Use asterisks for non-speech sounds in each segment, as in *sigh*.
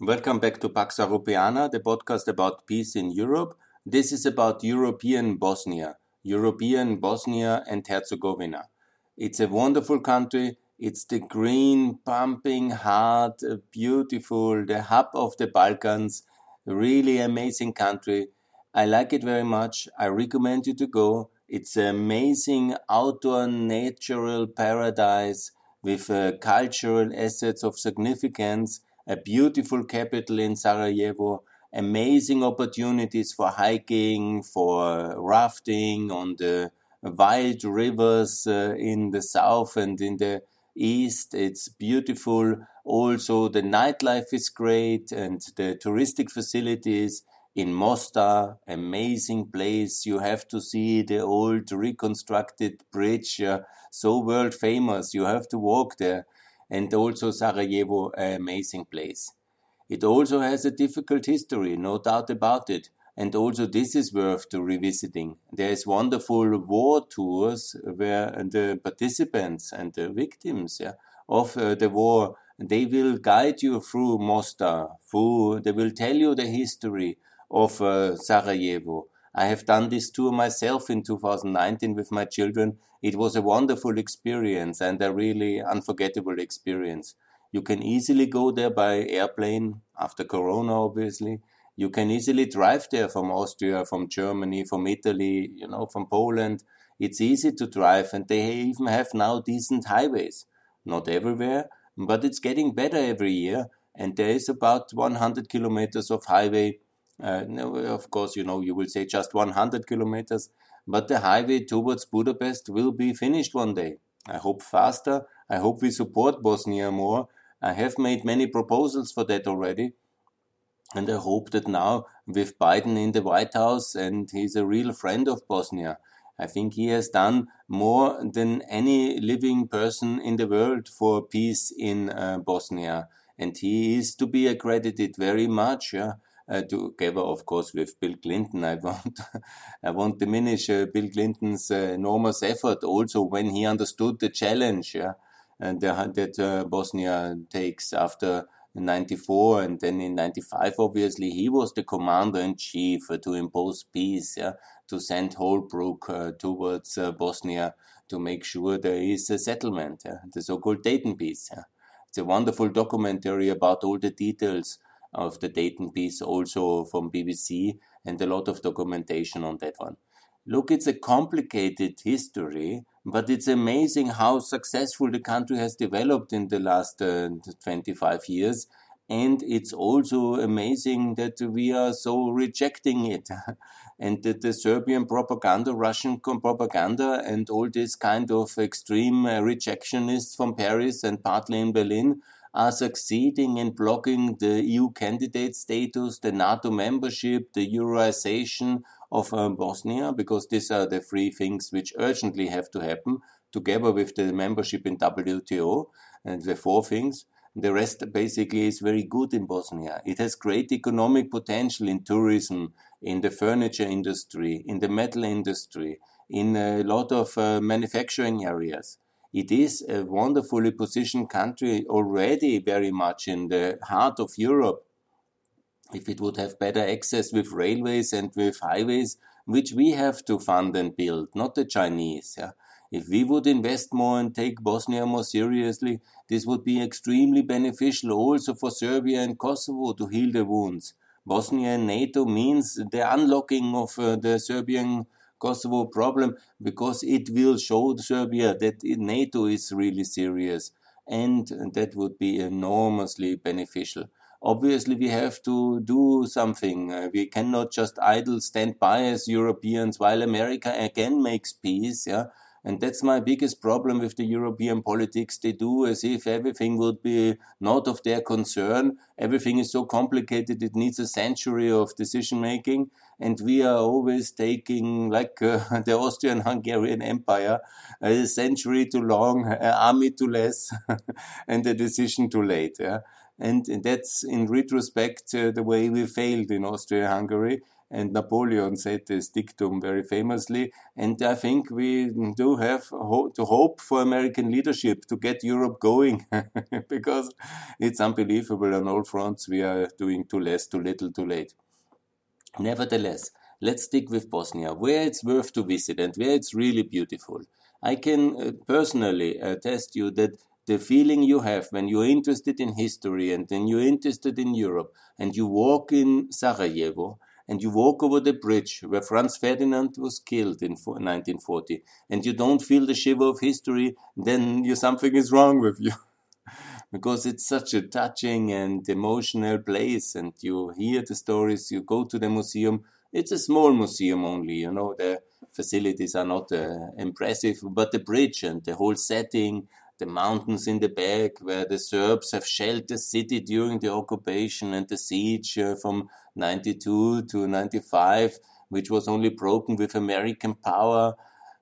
Welcome back to Pax Europiana, the podcast about peace in Europe. This is about European Bosnia, European Bosnia and Herzegovina. It's a wonderful country. It's the green, pumping heart, beautiful, the hub of the Balkans. Really amazing country. I like it very much. I recommend you to go. It's an amazing outdoor natural paradise with uh, cultural assets of significance, a beautiful capital in Sarajevo, amazing opportunities for hiking, for rafting on the wild rivers uh, in the south and in the east. It's beautiful. Also, the nightlife is great and the touristic facilities in Mostar, amazing place. You have to see the old reconstructed bridge, uh, so world famous. You have to walk there. And also Sarajevo, an amazing place. It also has a difficult history, no doubt about it. And also this is worth to revisiting. There is wonderful war tours where the participants and the victims yeah, of uh, the war, they will guide you through Mostar, through, they will tell you the history, of uh, Sarajevo. I have done this tour myself in 2019 with my children. It was a wonderful experience and a really unforgettable experience. You can easily go there by airplane after Corona, obviously. You can easily drive there from Austria, from Germany, from Italy, you know, from Poland. It's easy to drive and they even have now decent highways. Not everywhere, but it's getting better every year. And there is about 100 kilometers of highway uh, of course, you know, you will say just 100 kilometers, but the highway towards Budapest will be finished one day. I hope faster. I hope we support Bosnia more. I have made many proposals for that already. And I hope that now, with Biden in the White House, and he's a real friend of Bosnia, I think he has done more than any living person in the world for peace in uh, Bosnia. And he is to be accredited very much. Yeah? Uh, together, of course, with Bill Clinton. I *laughs* won't, I won't diminish uh, Bill Clinton's uh, enormous effort also when he understood the challenge yeah, and that uh, Bosnia takes after 94 and then in 95 obviously he was the commander in chief uh, to impose peace yeah, to send Holbrooke uh, towards Bosnia to make sure there is a settlement yeah, the so-called Dayton peace yeah. it's a wonderful documentary about all the details of the Dayton peace also from BBC and a lot of documentation on that one. Look, it's a complicated history, but it's amazing how successful the country has developed in the last uh, 25 years. And it's also amazing that we are so rejecting it. *laughs* and that the Serbian propaganda, Russian propaganda, and all this kind of extreme uh, rejectionists from Paris and partly in Berlin are succeeding in blocking the EU candidate status, the NATO membership, the Euroization of uh, Bosnia, because these are the three things which urgently have to happen together with the membership in WTO and the four things. The rest basically is very good in Bosnia. It has great economic potential in tourism, in the furniture industry, in the metal industry, in a lot of uh, manufacturing areas. It is a wonderfully positioned country already very much in the heart of Europe. If it would have better access with railways and with highways, which we have to fund and build, not the Chinese. Yeah? If we would invest more and take Bosnia more seriously, this would be extremely beneficial also for Serbia and Kosovo to heal the wounds. Bosnia and NATO means the unlocking of uh, the Serbian Kosovo problem because it will show Serbia that NATO is really serious and that would be enormously beneficial. Obviously, we have to do something. Uh, we cannot just idle stand by as Europeans while America again makes peace. Yeah, and that's my biggest problem with the European politics. They do as if everything would be not of their concern. Everything is so complicated, it needs a century of decision making. And we are always taking, like uh, *laughs* the Austrian Hungarian Empire, a century too long, an army too less, *laughs* and a decision too late. Yeah? And that's in retrospect uh, the way we failed in Austria-Hungary. And Napoleon said this dictum very famously. And I think we do have to hope for American leadership to get Europe going *laughs* because it's unbelievable on all fronts. We are doing too less, too little, too late. Nevertheless, let's stick with Bosnia, where it's worth to visit and where it's really beautiful. I can uh, personally attest you that the feeling you have when you're interested in history and then you're interested in Europe and you walk in Sarajevo and you walk over the bridge where Franz Ferdinand was killed in 1940 and you don't feel the shiver of history, then you, something is wrong with you. *laughs* because it's such a touching and emotional place and you hear the stories, you go to the museum. It's a small museum only, you know, the facilities are not uh, impressive, but the bridge and the whole setting, the mountains in the back where the Serbs have shelled the city during the occupation and the siege uh, from 92 to 95, which was only broken with American power.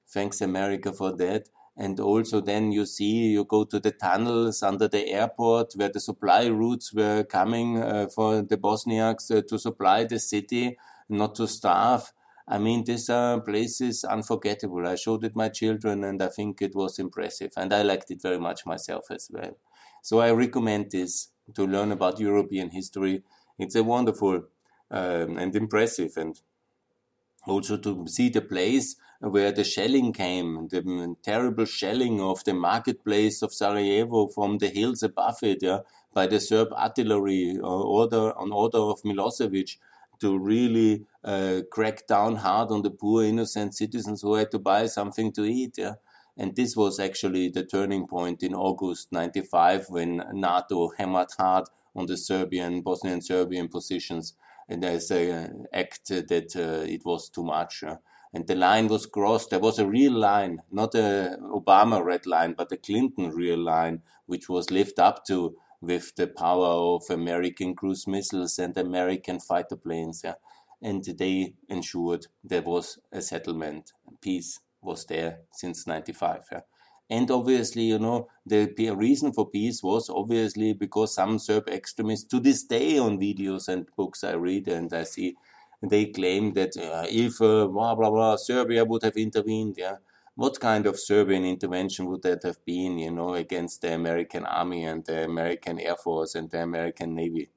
Thanks America for that. And also then you see, you go to the tunnels under the airport where the supply routes were coming uh, for the Bosniaks uh, to supply the city, not to starve. I mean, these are places unforgettable. I showed it my children and I think it was impressive. And I liked it very much myself as well. So I recommend this to learn about European history. It's a wonderful um, and impressive and also to see the place where the shelling came, the terrible shelling of the marketplace of Sarajevo from the hills above it, yeah, by the Serb artillery uh, order on order of Milosevic to really uh, crack down hard on the poor innocent citizens who had to buy something to eat. Yeah? And this was actually the turning point in August 95 when NATO hammered hard on the Serbian, Bosnian Serbian positions. And there's an act that uh, it was too much. Uh, and the line was crossed. There was a real line, not a Obama red line, but a Clinton real line, which was lived up to with the power of American cruise missiles and American fighter planes. Yeah. And they ensured there was a settlement. Peace was there since 95. Yeah. And obviously, you know, the reason for peace was obviously because some Serb extremists, to this day on videos and books I read and I see, they claim that uh, if uh, blah, blah, blah, Serbia would have intervened, yeah, what kind of Serbian intervention would that have been, you know, against the American army and the American air force and the American navy?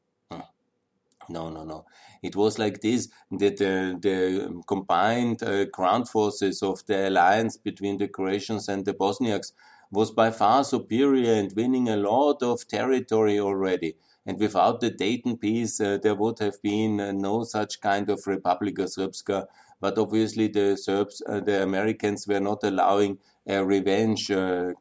No, no, no. It was like this that the combined uh, ground forces of the alliance between the Croatians and the Bosniaks was by far superior and winning a lot of territory already. And without the Dayton peace, uh, there would have been uh, no such kind of Republika Srpska but obviously the Serbs, uh, the Americans were not allowing a revenge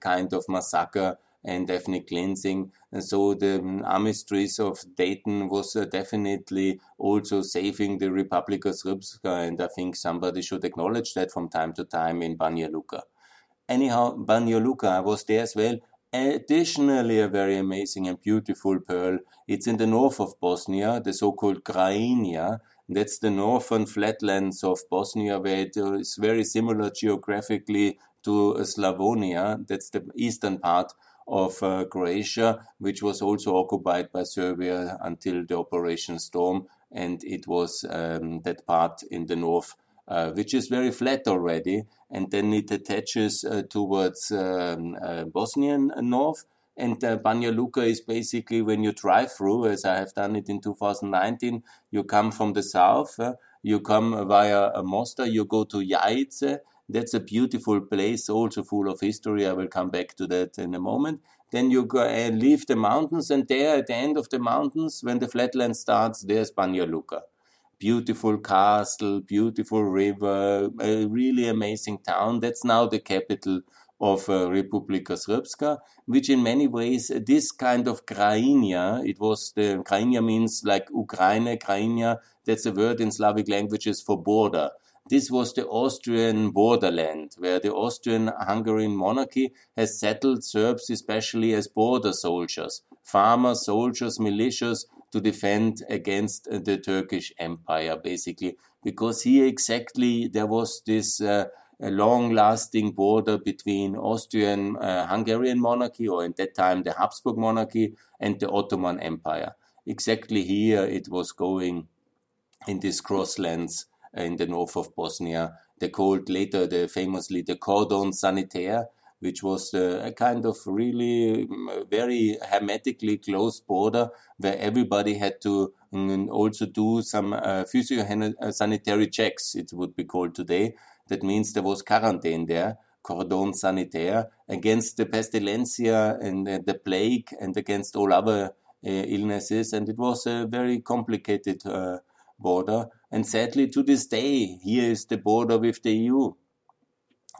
kind of massacre and ethnic cleansing. And so the um, armistice of Dayton was definitely also saving the Republika Srpska, and I think somebody should acknowledge that from time to time in Banja Luka. Anyhow, Banja Luka, I was there as well. Additionally, a very amazing and beautiful pearl. It's in the north of Bosnia, the so-called Krajina, that's the northern flatlands of Bosnia, where it is very similar geographically to Slavonia. That's the eastern part of uh, Croatia, which was also occupied by Serbia until the Operation Storm, and it was um, that part in the north, uh, which is very flat already, and then it attaches uh, towards um, uh, Bosnian north, and uh, Banja Luka is basically when you drive through, as I have done it in 2019, you come from the south, uh, you come via Mostar, you go to Jajce. That's a beautiful place, also full of history. I will come back to that in a moment. Then you go and leave the mountains, and there at the end of the mountains, when the flatland starts, there's Banja Luka. Beautiful castle, beautiful river, a really amazing town. That's now the capital of uh, Republika Srpska, which in many ways, this kind of Krajina, it was the Krajina means like Ukraine, Krajina, that's a word in Slavic languages for border. This was the Austrian borderland, where the Austrian-Hungarian monarchy has settled Serbs especially as border soldiers, farmers, soldiers, militias, to defend against the Turkish Empire, basically, because here exactly there was this uh, long-lasting border between Austrian uh, Hungarian monarchy, or at that time the Habsburg monarchy, and the Ottoman Empire. Exactly here it was going in these crosslands in the north of Bosnia. They called later the famously the cordon sanitaire, which was uh, a kind of really mm, very hermetically closed border where everybody had to mm, also do some uh, sanitary checks, it would be called today. That means there was quarantine there, cordon sanitaire, against the pestilencia and uh, the plague and against all other uh, illnesses. And it was a very complicated uh, border. And sadly, to this day, here is the border with the EU.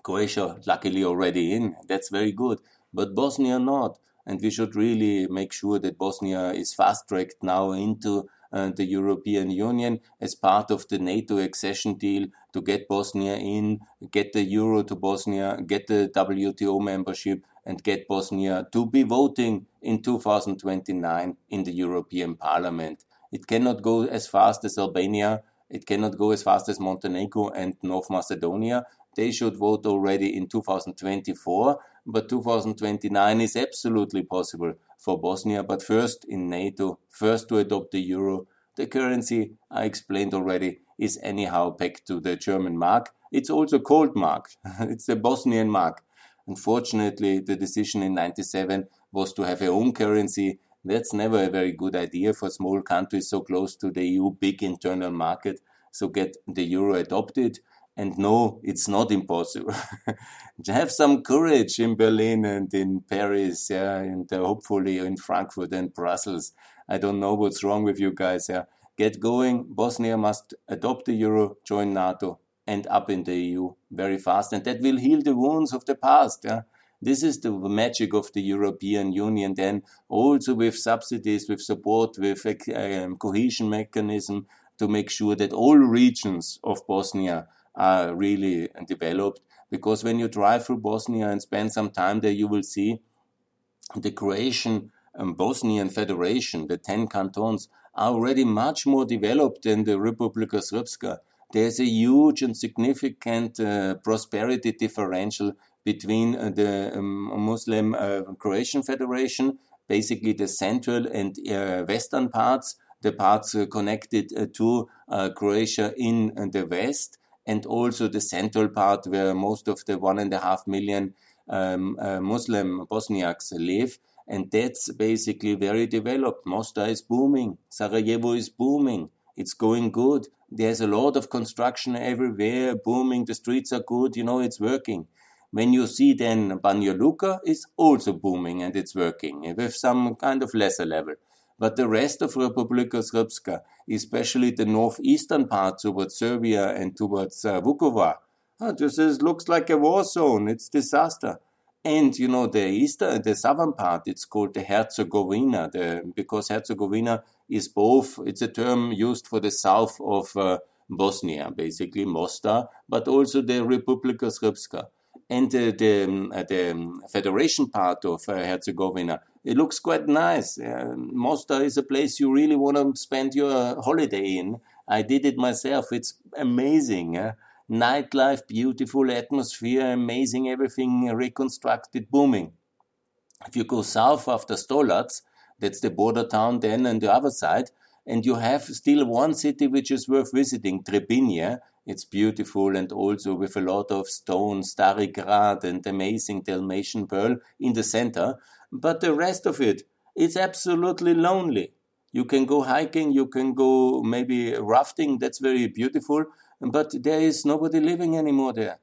Croatia, luckily, already in. That's very good. But Bosnia not. And we should really make sure that Bosnia is fast tracked now into uh, the European Union as part of the NATO accession deal to get Bosnia in, get the euro to Bosnia, get the WTO membership, and get Bosnia to be voting in 2029 in the European Parliament. It cannot go as fast as Albania. It cannot go as fast as Montenegro and North Macedonia. They should vote already in 2024, but 2029 is absolutely possible for Bosnia. But first in NATO, first to adopt the euro. The currency, I explained already, is anyhow pegged to the German mark. It's also called mark. *laughs* it's the Bosnian mark. Unfortunately, the decision in 97 was to have a own currency. That's never a very good idea for small countries so close to the EU big internal market. So get the euro adopted. And no, it's not impossible. *laughs* have some courage in Berlin and in Paris, yeah, and uh, hopefully in Frankfurt and Brussels. I don't know what's wrong with you guys. Yeah, get going. Bosnia must adopt the euro, join NATO, and up in the EU very fast, and that will heal the wounds of the past. Yeah. This is the magic of the European Union. Then also with subsidies, with support, with um, cohesion mechanism to make sure that all regions of Bosnia are really developed. Because when you drive through Bosnia and spend some time there, you will see the Croatian and Bosnian Federation, the 10 cantons, are already much more developed than the Republika Srpska. There's a huge and significant uh, prosperity differential between uh, the um, Muslim uh, Croatian Federation, basically the central and uh, western parts, the parts uh, connected uh, to Croatia in the west, and also the central part where most of the one and a half million um, uh, Muslim Bosniaks live. And that's basically very developed. Mostar is booming. Sarajevo is booming. It's going good. There's a lot of construction everywhere, booming. The streets are good. You know, it's working. When you see then Banja Luka is also booming and it's working with some kind of lesser level. But the rest of Republika Srpska, especially the northeastern part towards Serbia and towards uh, Vukovar, oh, this is, looks like a war zone. It's disaster. And you know the eastern, the southern part, it's called the Herzegovina, the, because Herzegovina is both. It's a term used for the south of uh, Bosnia, basically Mostar, but also the Republika Srpska and the, the, uh, the federation part of uh, Herzegovina. It looks quite nice. Uh, Mostar is a place you really want to spend your holiday in. I did it myself. It's amazing. Uh, nightlife, beautiful atmosphere, amazing everything reconstructed, booming. If you go south after Stolac, that's the border town then on the other side, and you have still one city which is worth visiting, Trebinje, it's beautiful and also with a lot of stone, Stari Grad and amazing Dalmatian pearl in the center. But the rest of it, it's absolutely lonely. You can go hiking, you can go maybe rafting, that's very beautiful, but there is nobody living anymore there.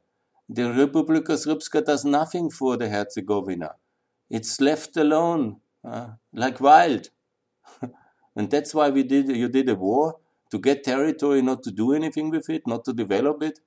The Republika Srpska does nothing for the Herzegovina. It's left alone, uh, like wild. *laughs* and that's why we did, you did a war to get territory, not to do anything with it, not to develop it.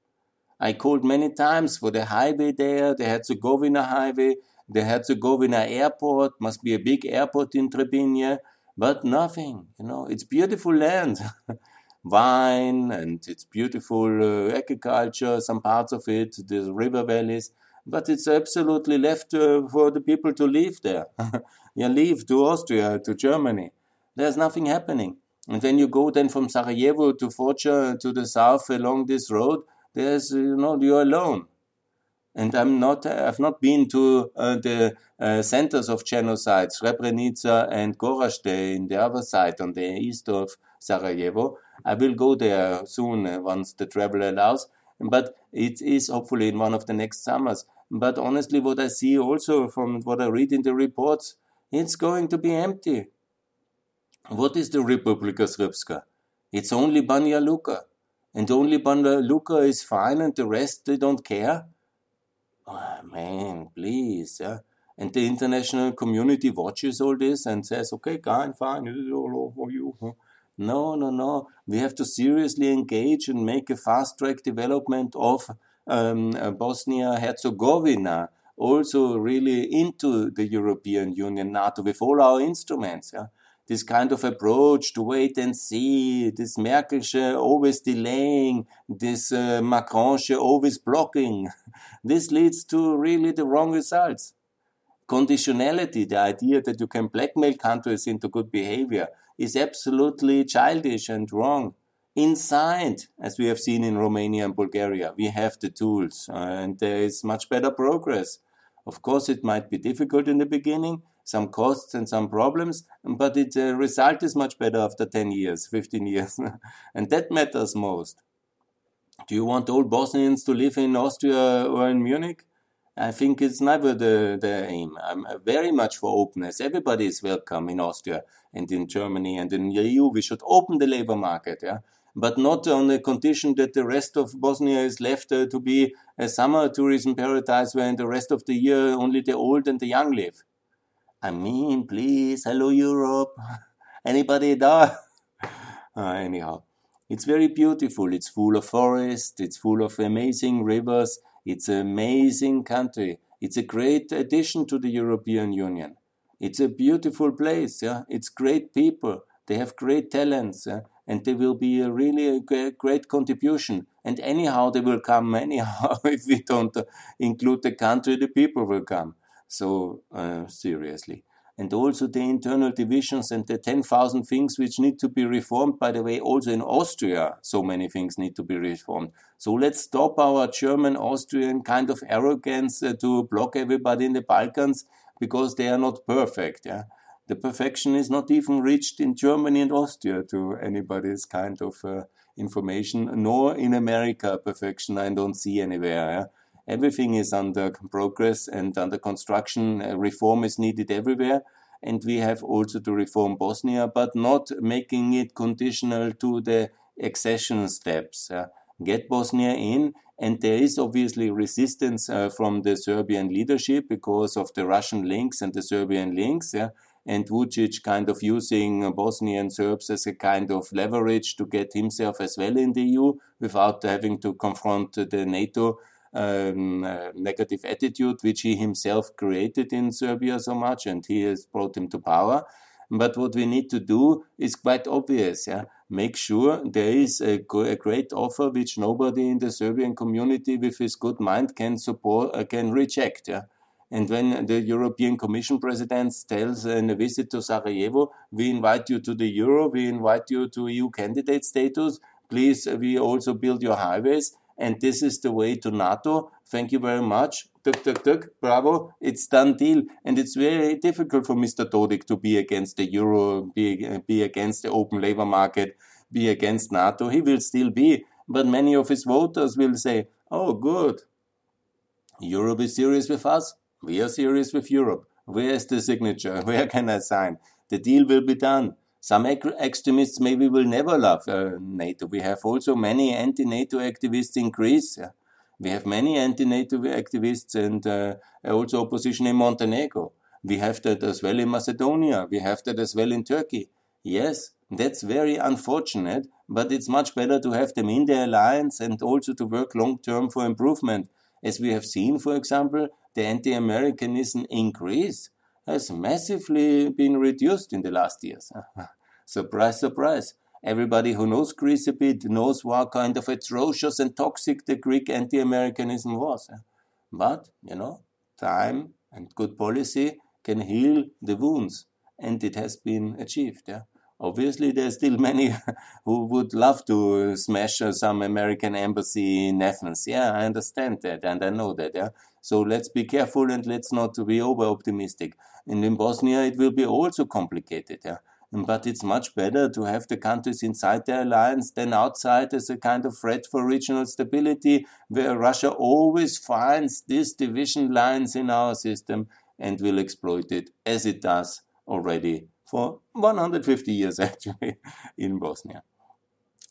I called many times for the highway there, the Herzegovina highway, the Herzegovina airport, must be a big airport in Trebinje, but nothing, you know, it's beautiful land. *laughs* Wine and it's beautiful uh, agriculture, some parts of it, the river valleys, but it's absolutely left uh, for the people to live there. *laughs* you leave to Austria, to Germany. There's nothing happening. And then you go then from Sarajevo to Foča to the south along this road, there's, you know, you're alone. And I'm not, I've not been to uh, the uh, centers of genocide, Srebrenica and Gorazde in the other side on the east of Sarajevo. I will go there soon uh, once the travel allows, but it is hopefully in one of the next summers. But honestly, what I see also from what I read in the reports, it's going to be empty. What is the Republika Srpska? It's only Banja Luka. And only Banja Luka is fine and the rest they don't care? Oh, man, please. Yeah? And the international community watches all this and says, okay, fine, fine, over you. No, no, no. We have to seriously engage and make a fast track development of um, uh, Bosnia Herzegovina also really into the European Union, NATO, with all our instruments. Yeah? This kind of approach to wait and see, this Merkelsche always delaying, this uh, always blocking, *laughs* this leads to really the wrong results. Conditionality, the idea that you can blackmail countries into good behavior, is absolutely childish and wrong. Inside, as we have seen in Romania and Bulgaria, we have the tools uh, and there is much better progress. Of course, it might be difficult in the beginning, some costs and some problems, but the uh, result is much better after 10 years, *laughs* 15 years. *laughs* and that matters most. Do you want all Bosnians to live in Austria or in Munich? I think it's never the, the aim. I'm very much for openness. Everybody is welcome in Austria and in Germany and in the EU. We should open the labor market, yeah, but not on the condition that the rest of Bosnia is left uh, to be a summer tourism paradise where in the rest of the year only the old and the young live. I mean, please, hello Europe. *laughs* Anybody there? *laughs* uh, anyhow, it's very beautiful. It's full of forests. It's full of amazing rivers it's an amazing country. It's a great addition to the European Union. It's a beautiful place. Yeah, it's great people. They have great talents, yeah? and they will be a really a great contribution. And anyhow, they will come. *laughs* Anyhow, if we don't uh, include the country, the people will come. So uh, seriously and also the internal divisions and the 10,000 things which need to be reformed. By the way, also in Austria, so many things need to be reformed. So let's stop our German Austrian kind of arrogance uh, to block everybody in the Balkans because they are not perfect. Yeah? The perfection is not even reached in Germany and Austria to anybody's kind of uh, information, nor in America perfection I don't see anywhere. Yeah? Everything is under progress and under construction. Uh, reform is needed everywhere. And we have also to reform Bosnia, but not making it conditional to the accession steps. Uh, get Bosnia in, and there is obviously resistance uh, from the Serbian leadership because of the Russian links and the Serbian links. Yeah? And Vucic kind of using Bosnian Serbs as a kind of leverage to get himself as well in the EU without having to confront the NATO um, uh, negative attitude, which he himself created in Serbia so much, and he has brought him to power. But what we need to do is quite obvious. Yeah? Make sure there is a, a, great offer which nobody in the Serbian community with his good mind can support, uh, can reject. Yeah? And when the European Commission president tells in a visit to Sarajevo, we invite you to the euro, we invite you to EU candidate status, please, we also build your highways and this is the way to NATO. Thank you very much. Tuk, tuk, tuk. Bravo. It's done deal. And it's very difficult for Mr. Dodik to be against the euro, be, be against the open labor market, be against NATO. He will still be. But many of his voters will say, oh, good. Europe is serious with us. We are serious with Europe. Where is the signature? *laughs* Where can I sign? The deal will be done. Some extremists maybe will never love uh, NATO. We have also many anti-NATO activists in Greece. We have many anti-NATO activists and uh, also opposition in Montenegro. We have that as well in Macedonia. We have that as well in Turkey. Yes, that's very unfortunate, but it's much better to have them in the alliance and also to work long term for improvement. As we have seen, for example, the anti Americanism in Greece has massively been reduced in the last years. *laughs* surprise, surprise. Everybody who knows Greece a bit knows what kind of atrocious and toxic the Greek anti Americanism was. But, you know, time and good policy can heal the wounds, and it has been achieved. Yeah? Obviously, there's still many *laughs* who would love to smash uh, some American embassy in Athens. Yeah, I understand that and I know that. Yeah. So let's be careful and let's not be over optimistic. And in Bosnia, it will be also complicated. Yeah. But it's much better to have the countries inside the alliance than outside as a kind of threat for regional stability, where Russia always finds these division lines in our system and will exploit it as it does already for 150 years *laughs* actually in Bosnia.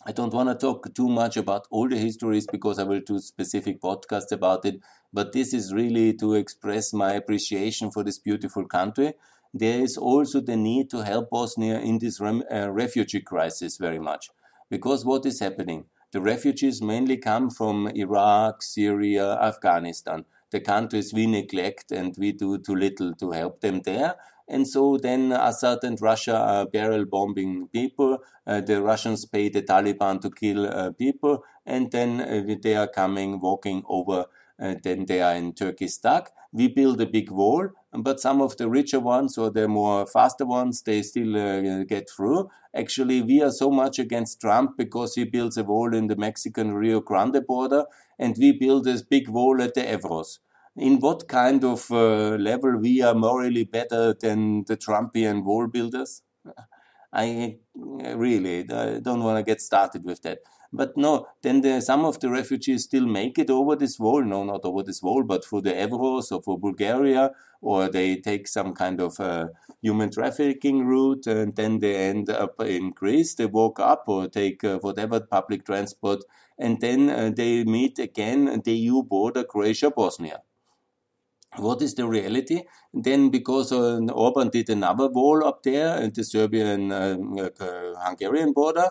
I don't want to talk too much about all the histories because I will do specific podcasts about it, but this is really to express my appreciation for this beautiful country. There is also the need to help Bosnia in this rem- uh, refugee crisis very much. Because what is happening? The refugees mainly come from Iraq, Syria, Afghanistan. The countries we neglect and we do too little to help them there. And so then Assad and Russia are barrel bombing people. Uh, the Russians pay the Taliban to kill uh, people, and then uh, they are coming, walking over. Uh, then they are in Turkey stuck. We build a big wall, but some of the richer ones or the more faster ones, they still uh, get through. Actually, we are so much against Trump because he builds a wall in the Mexican Rio Grande border, and we build this big wall at the Evros in what kind of uh, level we are morally better than the Trumpian wall builders? *laughs* I really I don't want to get started with that. But no, then the, some of the refugees still make it over this wall. No, not over this wall, but for the Evros or for Bulgaria, or they take some kind of uh, human trafficking route, and then they end up in Greece. They walk up or take uh, whatever public transport, and then uh, they meet again the EU border, Croatia, Bosnia what is the reality? Then, because uh, Orban did another wall up there at the Serbian uh, uh, Hungarian border,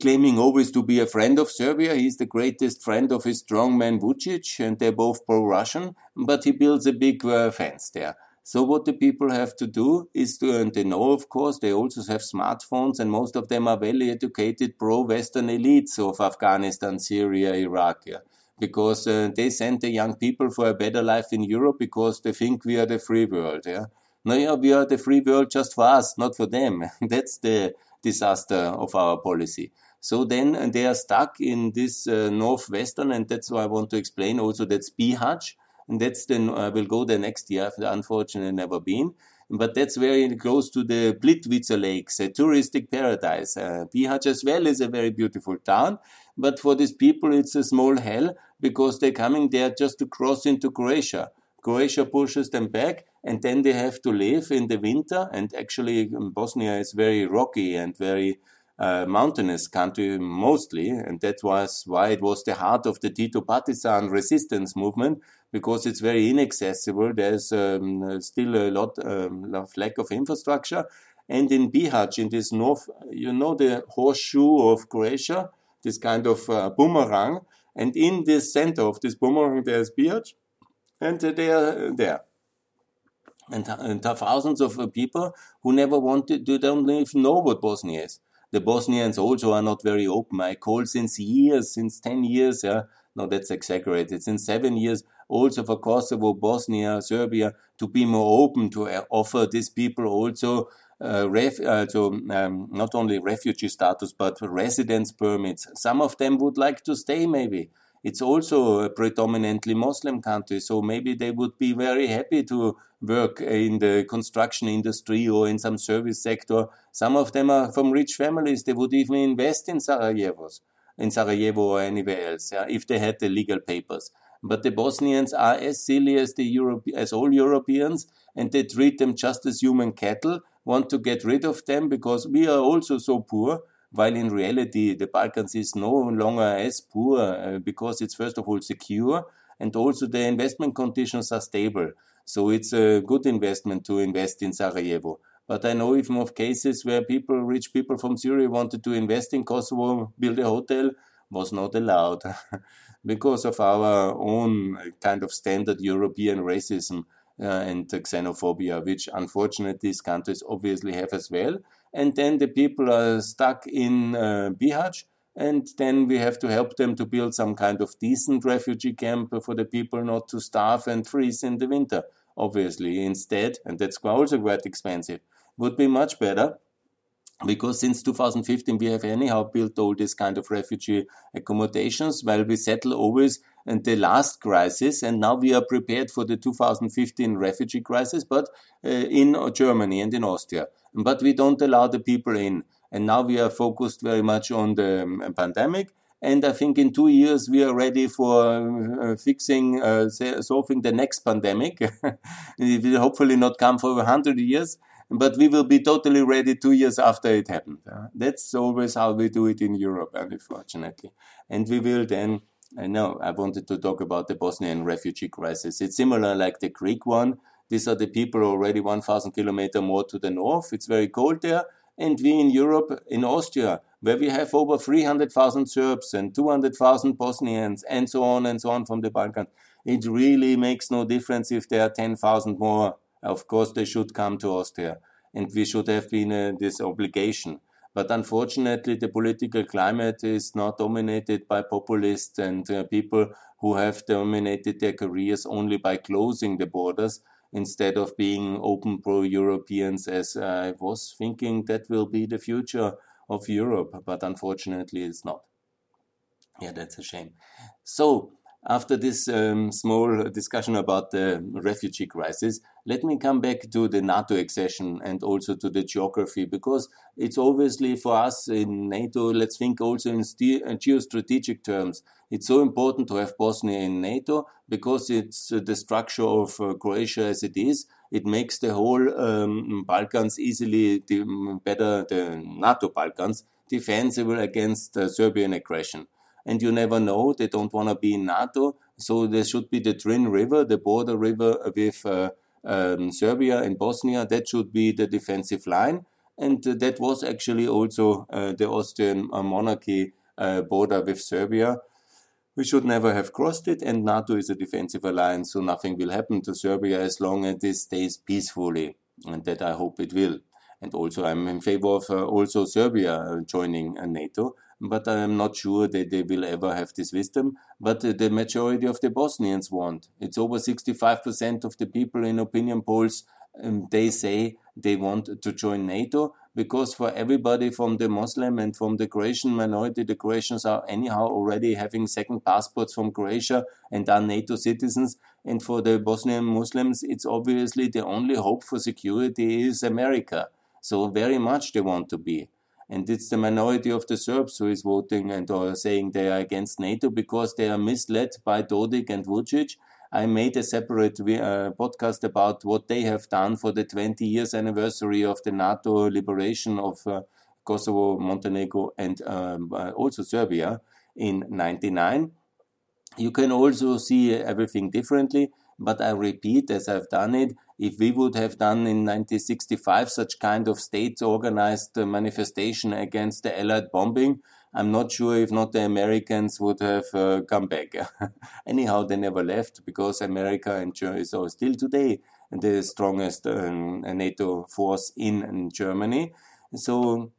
claiming always to be a friend of Serbia. He's the greatest friend of his strongman Vucic, and they're both pro Russian, but he builds a big uh, fence there. So, what the people have to do is to, and they know, of course, they also have smartphones, and most of them are well educated pro Western elites of Afghanistan, Syria, Iraq. Yeah because uh, they send the young people for a better life in Europe because they think we are the free world. Yeah, no, yeah, we are the free world just for us, not for them. *laughs* That's the disaster of our policy. So then uh, they are stuck in this uh, northwestern, and that's why I want to explain also that's Bihać, and that's then I will go there next year. I've unfortunately never been, but that's very close to the Plitvice Lakes, a touristic paradise. Uh, Bihać as well is a very beautiful town, but for these people it's a small hell because they're coming there just to cross into Croatia. Croatia pushes them back, and then they have to live in the winter. And actually, um, Bosnia is very rocky and very uh, mountainous country mostly, and that was why it was the heart of the Tito partisan resistance movement because it's very inaccessible. There's um, still a lot um, of lack of infrastructure, and in Bihać, in this north, you know the horseshoe of Croatia, this kind of uh, boomerang and in the center of this boomerang, there's Bihać, and they are there. And, and thousands of uh, people who never wanted to, don't even know what Bosnia is. The Bosnians also are not very open. I call since years, since 10 years, yeah, no, that's exaggerated, since seven years, also for Kosovo, Bosnia, Serbia, to be more open to uh, offer these people also uh, ref, uh, um, not only refugee status but residence permits. Some of them would like to stay, maybe. It's also a predominantly Muslim country, so maybe they would be very happy to work in the construction industry or in some service sector. Some of them are from rich families. They would even invest in Sarajevo's, in Sarajevo or anywhere else, yeah, if they had the legal papers. But the Bosnians are as silly as the Europe, as all Europeans, and they treat them just as human cattle want to get rid of them because we are also so poor, while in reality the Balkans is no longer as poor uh, because it's first of all secure and also the investment conditions are stable. So it's a good investment to invest in Sarajevo. But I know even of cases where people, rich people from Syria, wanted to invest in Kosovo, build a hotel, was not allowed *laughs* because of our own kind of standard European racism uh, and xenophobia, which unfortunately these countries obviously have as well. And then the people are stuck in uh, Bihać, and then we have to help them to build some kind of decent refugee camp for the people not to starve and freeze in the winter. Obviously, instead, and that's also quite expensive, would be much better because since 2015 we have anyhow built all these kind of refugee accommodations while we settle always in the last crisis and now we are prepared for the 2015 refugee crisis but uh, in Germany and in Austria. But we don't allow the people in. And now we are focused very much on the um, pandemic. And I think in two years we are ready for uh, fixing, uh, solving the next pandemic. *laughs* it will hopefully not come for a hundred years, but we will be totally ready two years after it happened. Uh, that's always how we do it in Europe, unfortunately. And we will then, I know, I wanted to talk about the Bosnian refugee crisis. It's similar like the Greek one. These are the people already 1,000 kilometers more to the north. It's very cold there. And we in Europe, in Austria, where we have over 300,000 Serbs and 200,000 Bosnians and so on and so on from the Balkans, it really makes no difference if there are 10,000 more of course, they should come to Austria, and we should have been uh, this obligation. But unfortunately, the political climate is not dominated by populists and uh, people who have dominated their careers only by closing the borders instead of being open pro Europeans, as I was thinking that will be the future of Europe. But unfortunately, it's not. Yeah, that's a shame. So, after this um, small discussion about the refugee crisis, let me come back to the NATO accession and also to the geography because it's obviously for us in NATO, let's think also in uh, geostrategic terms. It's so important to have Bosnia in NATO because it's uh, the structure of uh, Croatia as it is. It makes the whole um, Balkans easily better, the NATO Balkans, defensible against uh, Serbian aggression and you never know. They don't want to be in NATO. So there should be the Drin River, the border river with uh, um, Serbia and Bosnia. That should be the defensive line. And uh, that was actually also uh, the Austrian uh, monarchy uh, border with Serbia. We should never have crossed it, and NATO is a defensive alliance, so nothing will happen to Serbia as long as it stays peacefully, and that I hope it will. And also, I'm in favor of uh, also Serbia joining NATO but I am not sure that they will ever have this wisdom. But the majority of the Bosnians want. It's over 65% of the people in opinion polls. Um, they say they want to join NATO because for everybody from the Muslim and from the Croatian minority, the Croatians are anyhow already having second passports from Croatia and are NATO citizens. And for the Bosnian Muslims, it's obviously the only hope for security is America. So very much they want to be. And it's the minority of the Serbs who is voting and or saying they are against NATO because they are misled by Dodik and Vucic. I made a separate uh, podcast about what they have done for the 20 years anniversary of the NATO liberation of uh, Kosovo, Montenegro, and um, uh, also Serbia in 99. You can also see everything differently, but I repeat, as I've done it, if we would have done in 1965 such kind of state organized uh, manifestation against the Allied bombing, I'm not sure if not the Americans would have uh, come back. *laughs* Anyhow, they never left because America and Germany are still today the strongest um, NATO force in, in Germany. So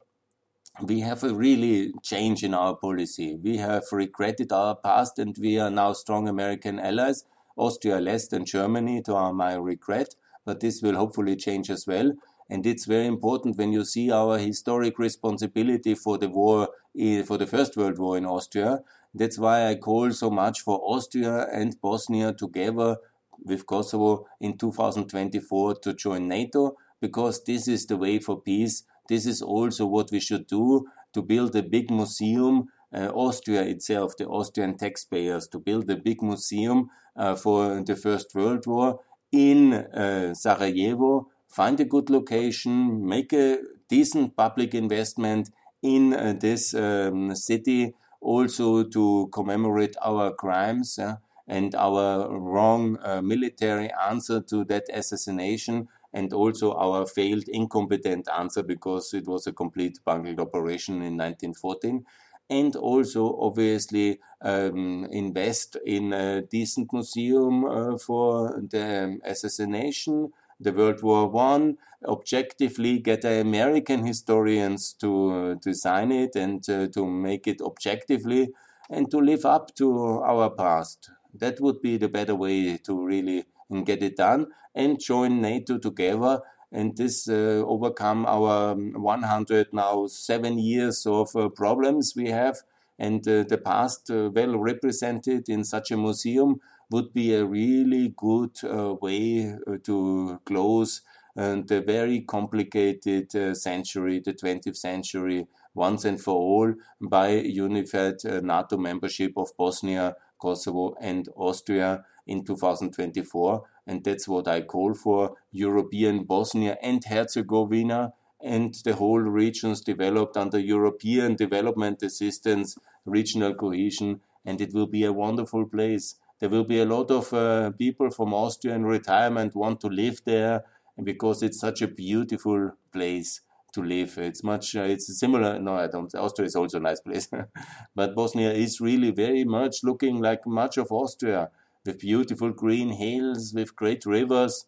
we have a really change in our policy. We have regretted our past and we are now strong American allies. Austria less than Germany, to my regret but this will hopefully change as well. And it's very important when you see our historic responsibility for the war, eh, for the First World War in Austria. That's why I call so much for Austria and Bosnia together with Kosovo in 2024 to join NATO, because this is the way for peace. This is also what we should do to build a big museum. Uh, Austria itself, the Austrian taxpayers, to build a big museum uh, for the First World War in uh, Sarajevo, find a good location, make a decent public investment in uh, this um, city, also to commemorate our crimes uh, and our wrong uh, military answer to that assassination, and also our failed incompetent answer because it was a complete bungled operation in 1914 and also obviously um, invest in a decent museum uh, for the assassination, the World War One. Objectively, get American historians to uh, design it and uh, to make it objectively, and to live up to our past. That would be the better way to really get it done and join NATO together and this uh, overcome our um, 100 now seven years of uh, problems we have and uh, the past uh, well represented in such a museum would be a really good uh, way uh, to close the very complicated century, the 20th century, once and for all by unified NATO membership of Bosnia, Kosovo, and Austria in 2024. And that's what I call for European Bosnia and Herzegovina and the whole regions developed under European development assistance, regional cohesion, and it will be a wonderful place. There will be a lot of uh, people from Austria in retirement want to live there because it's such a beautiful place to live. It's much, uh, it's similar. No, I don't. Austria is also a nice place, *laughs* but Bosnia is really very much looking like much of Austria with beautiful green hills, with great rivers.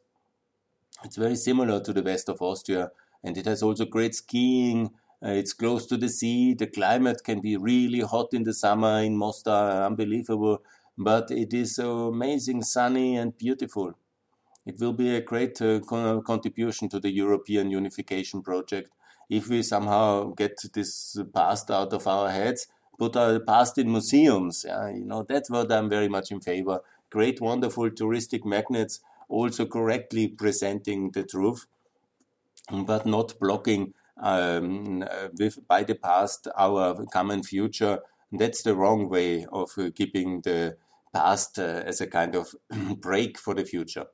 It's very similar to the west of Austria, and it has also great skiing. Uh, it's close to the sea. The climate can be really hot in the summer in Mostar, unbelievable, but it is so amazing, sunny, and beautiful. It will be a great uh, co contribution to the European unification project if we somehow get this past out of our heads, put our past in museums. Yeah, you know that's what I'm very much in favor. Great, wonderful touristic magnets, also correctly presenting the truth, but not blocking um, with by the past our common future. That's the wrong way of uh, keeping the past uh, as a kind of *clears throat* break for the future.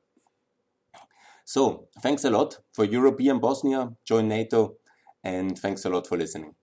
So, thanks a lot for European Bosnia, join NATO, and thanks a lot for listening.